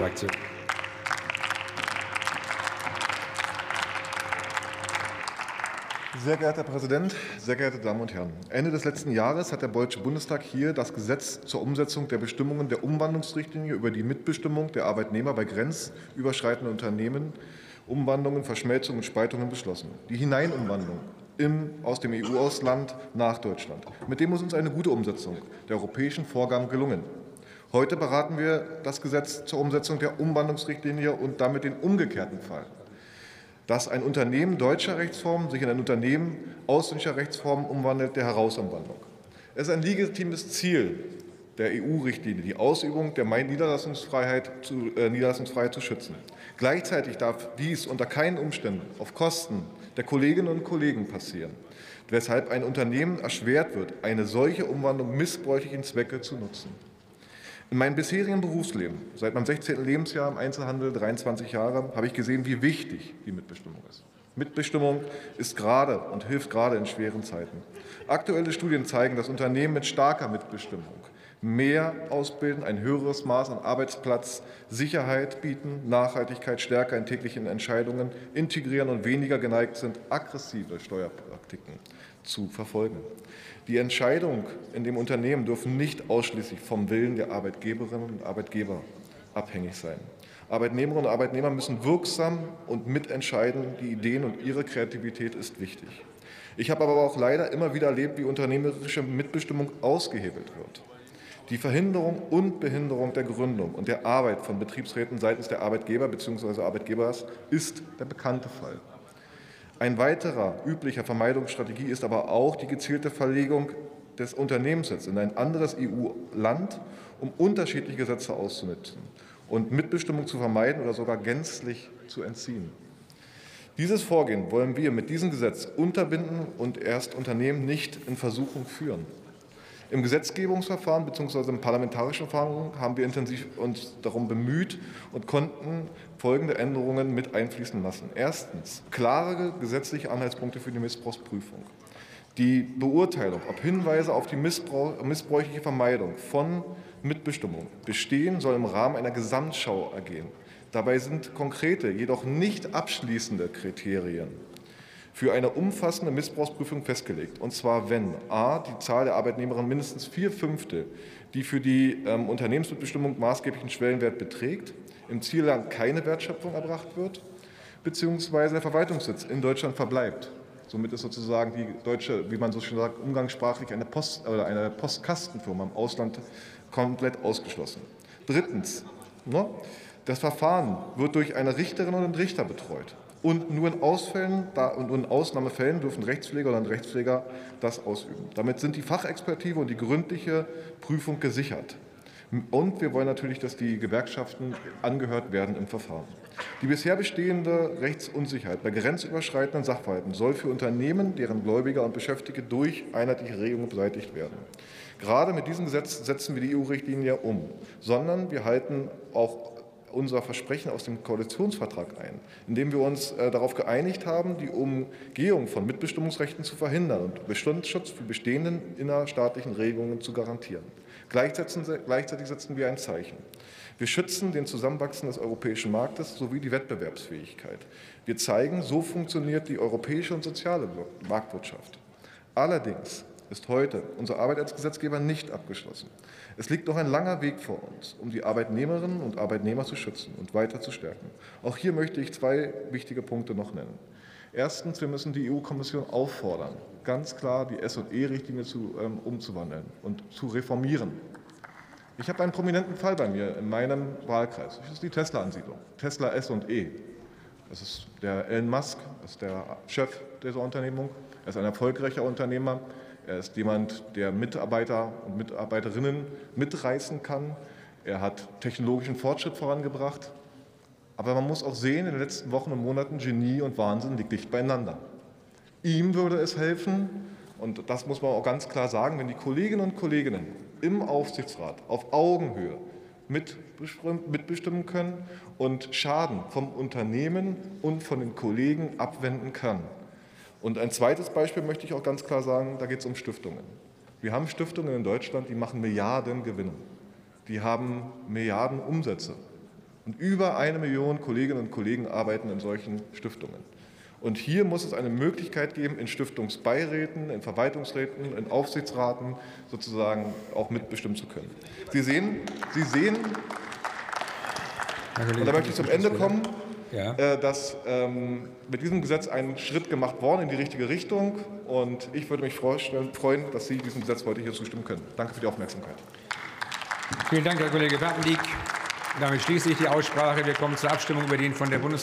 Fraktion. Sehr geehrter Herr Präsident, sehr geehrte Damen und Herren! Ende des letzten Jahres hat der Deutsche Bundestag hier das Gesetz zur Umsetzung der Bestimmungen der Umwandlungsrichtlinie über die Mitbestimmung der Arbeitnehmer bei grenzüberschreitenden Unternehmen, Umwandlungen, Verschmelzungen und Spaltungen beschlossen. Die Hineinumwandlung im, aus dem EU-Ausland nach Deutschland. Mit dem ist uns eine gute Umsetzung der europäischen Vorgaben gelungen. Heute beraten wir das Gesetz zur Umsetzung der Umwandlungsrichtlinie und damit den umgekehrten Fall dass ein Unternehmen deutscher Rechtsform sich in ein Unternehmen ausländischer Rechtsform umwandelt, der Herausumwandlung. Es ist ein legitimes Ziel der EU-Richtlinie, die Ausübung der Niederlassungsfreiheit zu, äh, Niederlassungsfreiheit zu schützen. Gleichzeitig darf dies unter keinen Umständen auf Kosten der Kolleginnen und Kollegen passieren, weshalb ein Unternehmen erschwert wird, eine solche Umwandlung missbräuchlichen Zwecke zu nutzen. In meinem bisherigen Berufsleben, seit meinem 16. Lebensjahr im Einzelhandel, 23 Jahre, habe ich gesehen, wie wichtig die Mitbestimmung ist. Mitbestimmung ist gerade und hilft gerade in schweren Zeiten. Aktuelle Studien zeigen, dass Unternehmen mit starker Mitbestimmung mehr ausbilden, ein höheres Maß an Arbeitsplatzsicherheit bieten, Nachhaltigkeit stärker in täglichen Entscheidungen integrieren und weniger geneigt sind, aggressive Steuerpraktiken zu verfolgen. Die Entscheidungen in dem Unternehmen dürfen nicht ausschließlich vom Willen der Arbeitgeberinnen und Arbeitgeber abhängig sein. Arbeitnehmerinnen und Arbeitnehmer müssen wirksam und mitentscheiden. Die Ideen und ihre Kreativität ist wichtig. Ich habe aber auch leider immer wieder erlebt, wie unternehmerische Mitbestimmung ausgehebelt wird. Die Verhinderung und Behinderung der Gründung und der Arbeit von Betriebsräten seitens der Arbeitgeber bzw. Arbeitgebers ist der bekannte Fall. Ein weiterer üblicher Vermeidungsstrategie ist aber auch die gezielte Verlegung des Unternehmenssitzes in ein anderes EU-Land, um unterschiedliche Gesetze auszunutzen und Mitbestimmung zu vermeiden oder sogar gänzlich zu entziehen. Dieses Vorgehen wollen wir mit diesem Gesetz unterbinden und erst Unternehmen nicht in Versuchung führen. Im Gesetzgebungsverfahren bzw. im parlamentarischen Verfahren haben wir intensiv uns darum bemüht und konnten folgende Änderungen mit einfließen lassen. Erstens klare gesetzliche Anhaltspunkte für die Missbrauchsprüfung. Die Beurteilung, ob Hinweise auf die missbräuchliche Vermeidung von Mitbestimmung bestehen, soll im Rahmen einer Gesamtschau ergehen. Dabei sind konkrete, jedoch nicht abschließende Kriterien für eine umfassende Missbrauchsprüfung festgelegt. Und zwar, wenn a. die Zahl der Arbeitnehmerinnen mindestens vier Fünfte, die für die ähm, Unternehmensmitbestimmung maßgeblichen Schwellenwert beträgt, im Zielland keine Wertschöpfung erbracht wird, beziehungsweise der Verwaltungssitz in Deutschland verbleibt. Somit ist sozusagen die deutsche, wie man so schön sagt, umgangssprachlich eine, Post, oder eine Postkastenfirma im Ausland komplett ausgeschlossen. Drittens, ne, das Verfahren wird durch eine Richterin und einen Richter betreut. Und nur in Ausfällen und in Ausnahmefällen dürfen Rechtspfleger oder Rechtspfleger das ausüben. Damit sind die Fachexpertise und die gründliche Prüfung gesichert. Und wir wollen natürlich, dass die Gewerkschaften angehört werden im Verfahren. Die bisher bestehende Rechtsunsicherheit bei grenzüberschreitenden Sachverhalten soll für Unternehmen, deren Gläubiger und Beschäftigte durch einheitliche Regelungen beseitigt werden. Gerade mit diesem Gesetz setzen wir die EU-Richtlinie um, sondern wir halten auch unser Versprechen aus dem Koalitionsvertrag ein, indem wir uns äh, darauf geeinigt haben, die Umgehung von Mitbestimmungsrechten zu verhindern und Bestandsschutz für bestehenden innerstaatlichen Regelungen zu garantieren. Gleichzeitig setzen wir ein Zeichen. Wir schützen den Zusammenwachsen des europäischen Marktes sowie die Wettbewerbsfähigkeit. Wir zeigen, so funktioniert die europäische und soziale Marktwirtschaft. Allerdings ist heute unsere Arbeit als Gesetzgeber nicht abgeschlossen. Es liegt noch ein langer Weg vor uns, um die Arbeitnehmerinnen und Arbeitnehmer zu schützen und weiter zu stärken. Auch hier möchte ich zwei wichtige Punkte noch nennen. Erstens, wir müssen die EU-Kommission auffordern, ganz klar die SE-Richtlinie ähm, umzuwandeln und zu reformieren. Ich habe einen prominenten Fall bei mir in meinem Wahlkreis. Das ist die Tesla-Ansiedlung. Tesla S&E. Das ist der Elon Musk, das ist der Chef dieser Unternehmung. Er ist ein erfolgreicher Unternehmer. Er ist jemand, der Mitarbeiter und Mitarbeiterinnen mitreißen kann. Er hat technologischen Fortschritt vorangebracht. Aber man muss auch sehen, in den letzten Wochen und Monaten, Genie und Wahnsinn liegt dicht beieinander. Ihm würde es helfen, und das muss man auch ganz klar sagen, wenn die Kolleginnen und Kollegen im Aufsichtsrat auf Augenhöhe mitbestimmen können und Schaden vom Unternehmen und von den Kollegen abwenden können. Und ein zweites Beispiel möchte ich auch ganz klar sagen, da geht es um Stiftungen. Wir haben Stiftungen in Deutschland, die machen Milliarden Gewinne. Die haben Milliarden Umsätze. Und über eine Million Kolleginnen und Kollegen arbeiten in solchen Stiftungen. Und hier muss es eine Möglichkeit geben, in Stiftungsbeiräten, in Verwaltungsräten, in Aufsichtsraten sozusagen auch mitbestimmen zu können. Sie sehen, Sie sehen, und da möchte ich zum Ende kommen, Ja. äh, dass ähm, mit diesem Gesetz ein Schritt gemacht worden in die richtige Richtung. Und ich würde mich freuen, dass Sie diesem Gesetz heute hier zustimmen können. Danke für die Aufmerksamkeit. Vielen Dank, Herr Kollege Papendiek. Damit schließe ich die Aussprache. Wir kommen zur Abstimmung über den von der Bundesregierung